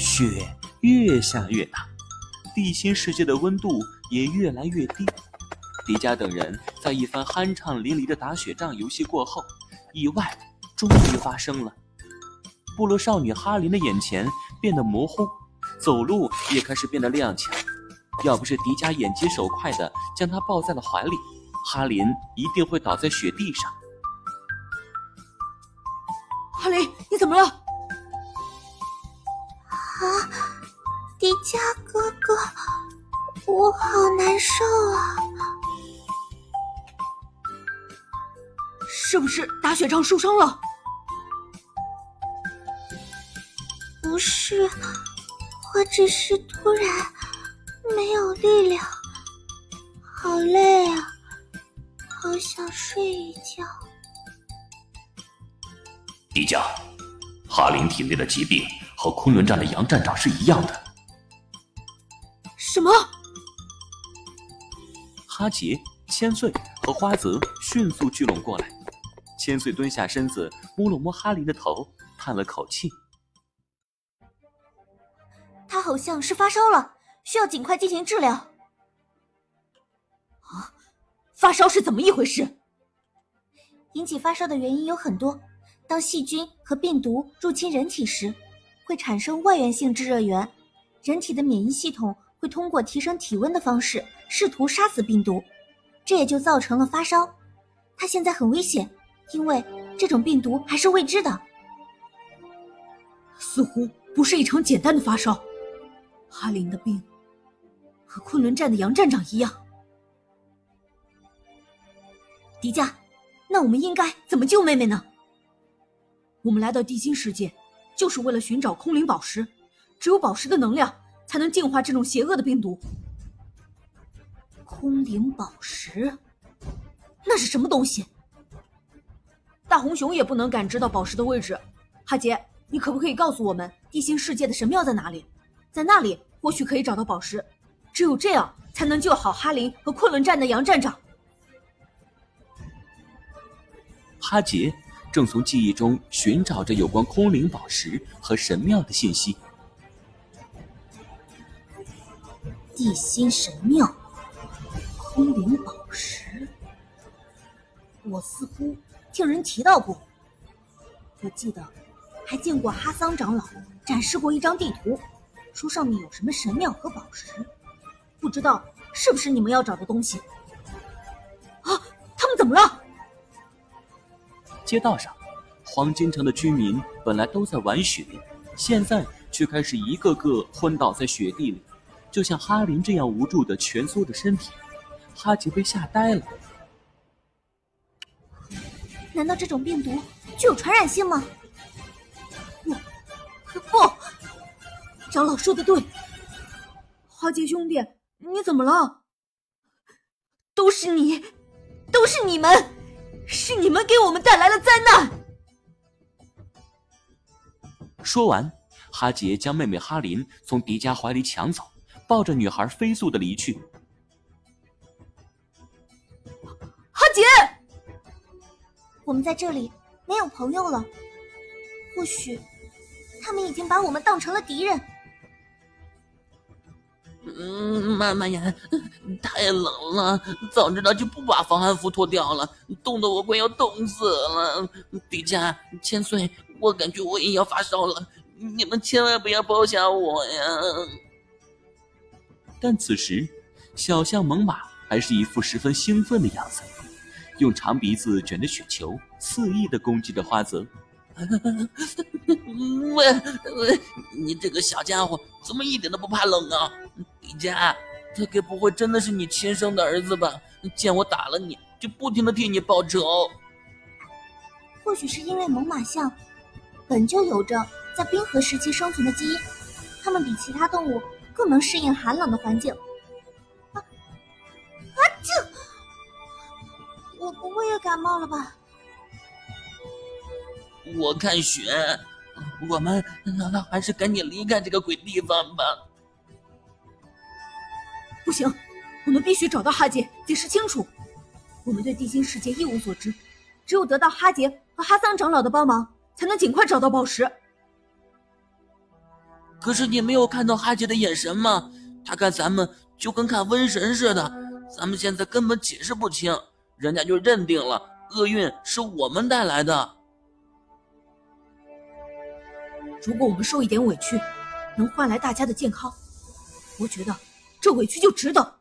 雪越下越大，地心世界的温度也越来越低。迪迦等人在一番酣畅淋漓的打雪仗游戏过后，意外终于发生了。部落少女哈林的眼前变得模糊，走路也开始变得踉跄。要不是迪迦眼疾手快的将她抱在了怀里，哈林一定会倒在雪地上。哈林，你怎么了？迪迦哥哥，我好难受啊！是不是打雪仗受伤了？不是，我只是突然没有力量，好累啊，好想睡一觉。迪迦，哈林体内的疾病和昆仑站的杨站长是一样的。什么？哈杰、千岁和花泽迅速聚拢过来。千岁蹲下身子，摸了摸哈林的头，叹了口气：“他好像是发烧了，需要尽快进行治疗。”啊，发烧是怎么一回事？引起发烧的原因有很多。当细菌和病毒入侵人体时，会产生外源性致热源，人体的免疫系统会通过提升体温的方式试图杀死病毒，这也就造成了发烧。他现在很危险，因为这种病毒还是未知的。似乎不是一场简单的发烧。哈林的病和昆仑站的杨站长一样。迪迦，那我们应该怎么救妹妹呢？我们来到地心世界，就是为了寻找空灵宝石。只有宝石的能量，才能净化这种邪恶的病毒。空灵宝石，那是什么东西？大红熊也不能感知到宝石的位置。哈杰，你可不可以告诉我们，地心世界的神庙在哪里？在那里或许可以找到宝石。只有这样，才能救好哈林和昆仑站的杨站长。哈杰。正从记忆中寻找着有关空灵宝石和神庙的信息。地心神庙，空灵宝石，我似乎听人提到过。我记得还见过哈桑长老展示过一张地图，说上面有什么神庙和宝石，不知道是不是你们要找的东西。啊，他们怎么了？街道上，黄金城的居民本来都在玩雪，现在却开始一个个昏倒在雪地里，就像哈林这样无助的蜷缩着身体。哈杰被吓呆了。难道这种病毒具有传染性吗？不，不，长老说的对。哈杰兄弟，你怎么了？都是你，都是你们。是你们给我们带来了灾难。说完，哈杰将妹妹哈林从迪迦怀里抢走，抱着女孩飞速的离去。哈杰，我们在这里没有朋友了，或许他们已经把我们当成了敌人。嗯，妈妈呀，太冷了，早知道就不把防寒服脱掉了，冻得我快要冻死了。迪迦、千岁，我感觉我也要发烧了，你们千万不要抛下我呀！但此时，小象猛犸还是一副十分兴奋的样子，用长鼻子卷着雪球，肆意的攻击着花泽。喂喂，你这个小家伙怎么一点都不怕冷啊？迪迦，他该不会真的是你亲生的儿子吧？见我打了你就不停的替你报仇。或许是因为猛犸象本就有着在冰河时期生存的基因，它们比其他动物更能适应寒冷的环境。啊啊！这，我不会也感冒了吧？我看雪，我们难道还是赶紧离开这个鬼地方吧。不行，我们必须找到哈杰，解释清楚。我们对地心世界一无所知，只有得到哈杰和哈桑长老的帮忙，才能尽快找到宝石。可是你没有看到哈姐的眼神吗？她看咱们就跟看瘟神似的，咱们现在根本解释不清，人家就认定了厄运是我们带来的。如果我们受一点委屈，能换来大家的健康，我觉得这委屈就值得。